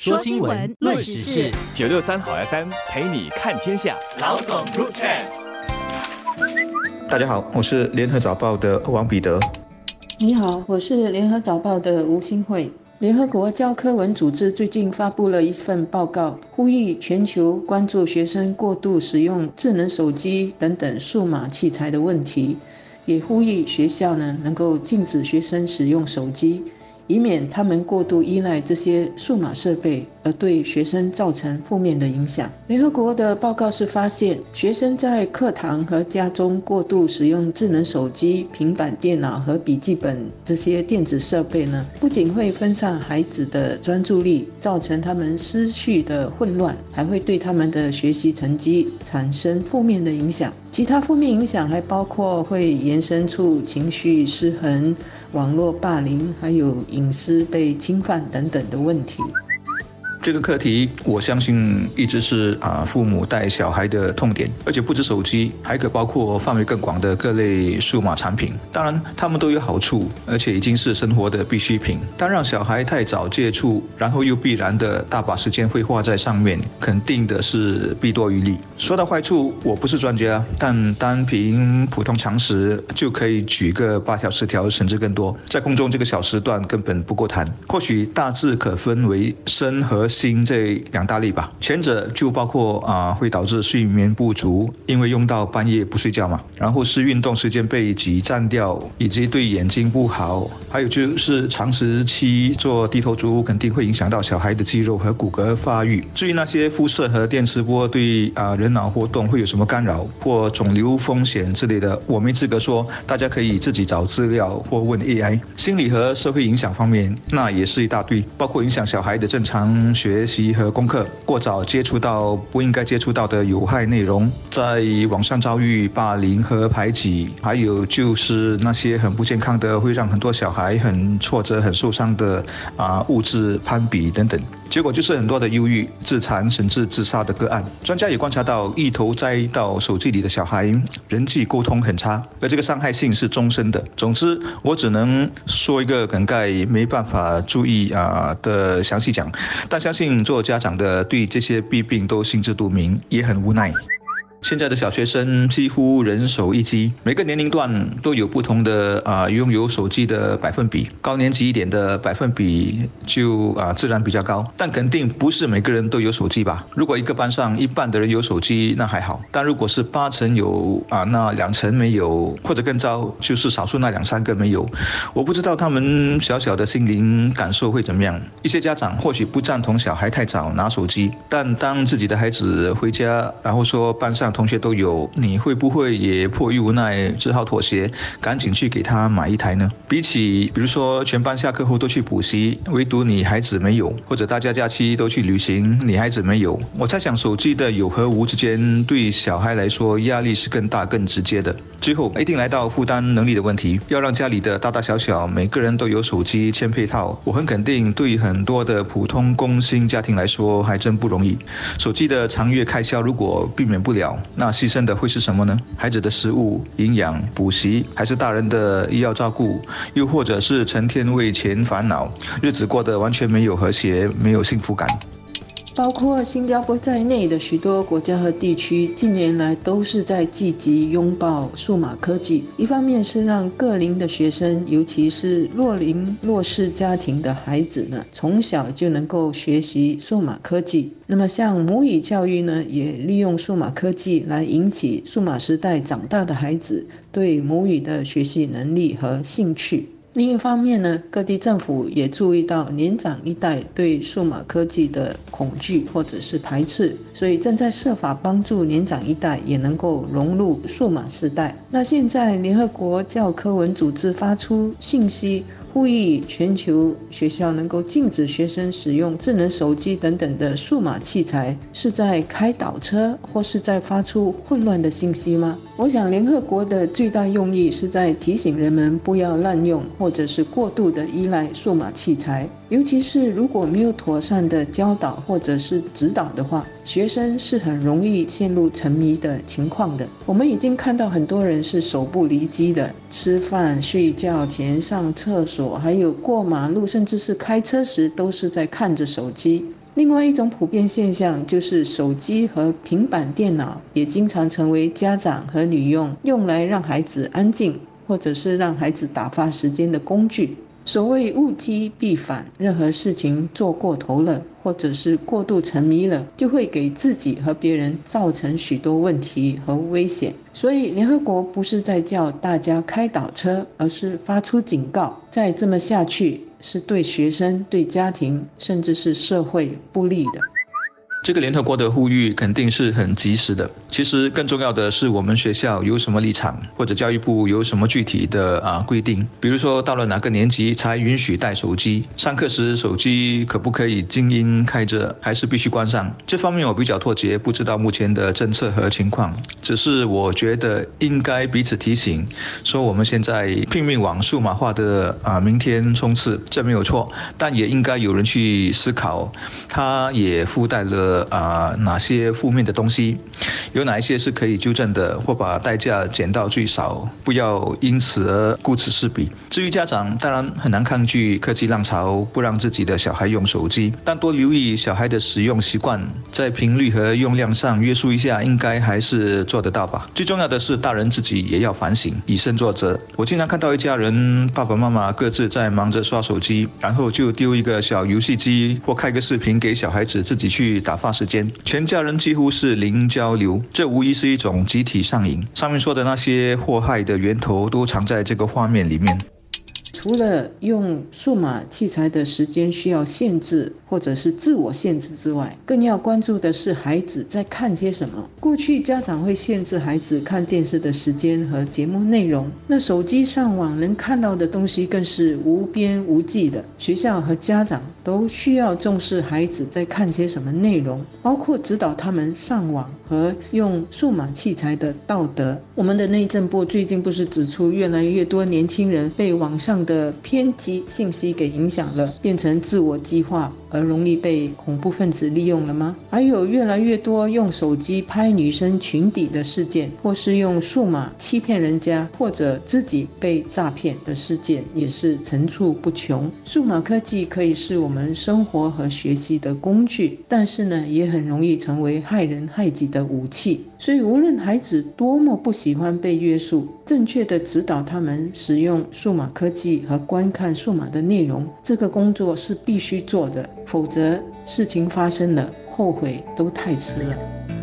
说新闻，论时事，九六三好 FM 陪你看天下。老总入场。大家好，我是联合早报的王彼得。你好，我是联合早报的吴新慧。联合国教科文组织最近发布了一份报告，呼吁全球关注学生过度使用智能手机等等数码器材的问题，也呼吁学校呢能够禁止学生使用手机。以免他们过度依赖这些数码设备，而对学生造成负面的影响。联合国的报告是发现，学生在课堂和家中过度使用智能手机、平板电脑和笔记本这些电子设备呢，不仅会分散孩子的专注力，造成他们思绪的混乱，还会对他们的学习成绩产生负面的影响。其他负面影响还包括会延伸出情绪失衡。网络霸凌，还有隐私被侵犯等等的问题。这个课题，我相信一直是啊父母带小孩的痛点，而且不止手机，还可包括范围更广的各类数码产品。当然，他们都有好处，而且已经是生活的必需品。但让小孩太早接触，然后又必然的大把时间会花在上面，肯定的是弊多于利。说到坏处，我不是专家，但单凭普通常识就可以举个八条、十条，甚至更多。在空中这个小时段根本不够谈，或许大致可分为深和。心这两大类吧，前者就包括啊会导致睡眠不足，因为用到半夜不睡觉嘛，然后是运动时间被挤占掉，以及对眼睛不好，还有就是长时期做低头族肯定会影响到小孩的肌肉和骨骼发育。至于那些辐射和电磁波对啊人脑活动会有什么干扰或肿瘤风险之类的，我没资格说，大家可以自己找资料或问 AI。心理和社会影响方面，那也是一大堆，包括影响小孩的正常学。习和功课过早接触到不应该接触到的有害内容，在网上遭遇霸凌和排挤，还有就是那些很不健康的，会让很多小孩很挫折、很受伤的啊物质攀比等等。结果就是很多的忧郁、自残甚至自杀的个案。专家也观察到，一头栽到手机里的小孩，人际沟通很差，而这个伤害性是终身的。总之，我只能说一个梗概，没办法注意啊的详细讲，但相信做家长的对这些弊病都心知肚明，也很无奈。现在的小学生几乎人手一机，每个年龄段都有不同的啊拥有手机的百分比，高年级一点的百分比就啊自然比较高，但肯定不是每个人都有手机吧？如果一个班上一半的人有手机，那还好；但如果是八成有啊，那两成没有，或者更糟，就是少数那两三个没有，我不知道他们小小的心灵感受会怎么样。一些家长或许不赞同小孩太早拿手机，但当自己的孩子回家，然后说班上。同学都有，你会不会也迫于无奈，只好妥协，赶紧去给他买一台呢？比起，比如说全班下课后都去补习，唯独你孩子没有，或者大家假期都去旅行，你孩子没有，我猜想手机的有和无之间，对小孩来说压力是更大、更直接的。最后一定来到负担能力的问题，要让家里的大大小小每个人都有手机签配套，我很肯定，对于很多的普通工薪家庭来说还真不容易。手机的长月开销如果避免不了。那牺牲的会是什么呢？孩子的食物、营养、补习，还是大人的医药照顾？又或者是成天为钱烦恼，日子过得完全没有和谐，没有幸福感？包括新加坡在内的许多国家和地区，近年来都是在积极拥抱数码科技。一方面是让各龄的学生，尤其是弱龄弱势家庭的孩子呢，从小就能够学习数码科技。那么像母语教育呢，也利用数码科技来引起数码时代长大的孩子对母语的学习能力和兴趣。另一方面呢，各地政府也注意到年长一代对数码科技的恐惧或者是排斥，所以正在设法帮助年长一代也能够融入数码时代。那现在联合国教科文组织发出信息。呼吁全球学校能够禁止学生使用智能手机等等的数码器材，是在开倒车或是在发出混乱的信息吗？我想，联合国的最大用意是在提醒人们不要滥用或者是过度的依赖数码器材。尤其是如果没有妥善的教导或者是指导的话，学生是很容易陷入沉迷的情况的。我们已经看到很多人是手不离机的，吃饭、睡觉前、上厕所，还有过马路，甚至是开车时，都是在看着手机。另外一种普遍现象就是手机和平板电脑也经常成为家长和女用用来让孩子安静，或者是让孩子打发时间的工具。所谓物极必反，任何事情做过头了，或者是过度沉迷了，就会给自己和别人造成许多问题和危险。所以，联合国不是在叫大家开倒车，而是发出警告：再这么下去，是对学生、对家庭，甚至是社会不利的。这个联合国的呼吁肯定是很及时的。其实更重要的是，我们学校有什么立场，或者教育部有什么具体的啊规定？比如说，到了哪个年级才允许带手机？上课时手机可不可以静音开着，还是必须关上？这方面我比较脱节，不知道目前的政策和情况。只是我觉得应该彼此提醒，说我们现在拼命往数码化的啊明天冲刺，这没有错。但也应该有人去思考，它也附带了。呃啊，哪些负面的东西，有哪一些是可以纠正的，或把代价减到最少，不要因此而顾此失彼。至于家长，当然很难抗拒科技浪潮，不让自己的小孩用手机，但多留意小孩的使用习惯，在频率和用量上约束一下，应该还是做得到吧。最重要的是，大人自己也要反省，以身作则。我经常看到一家人爸爸妈妈各自在忙着刷手机，然后就丢一个小游戏机或开个视频给小孩子自己去打。发时间，全家人几乎是零交流，这无疑是一种集体上瘾。上面说的那些祸害的源头，都藏在这个画面里面。除了用数码器材的时间需要限制，或者是自我限制之外，更要关注的是孩子在看些什么。过去家长会限制孩子看电视的时间和节目内容，那手机上网能看到的东西更是无边无际的。学校和家长都需要重视孩子在看些什么内容，包括指导他们上网和用数码器材的道德。我们的内政部最近不是指出，越来越多年轻人被网上的偏激信息给影响了，变成自我激化。而容易被恐怖分子利用了吗？还有越来越多用手机拍女生裙底的事件，或是用数码欺骗人家，或者自己被诈骗的事件，也是层出不穷。数码科技可以是我们生活和学习的工具，但是呢，也很容易成为害人害己的武器。所以，无论孩子多么不喜欢被约束，正确的指导他们使用数码科技和观看数码的内容，这个工作是必须做的。否则，事情发生了，后悔都太迟了。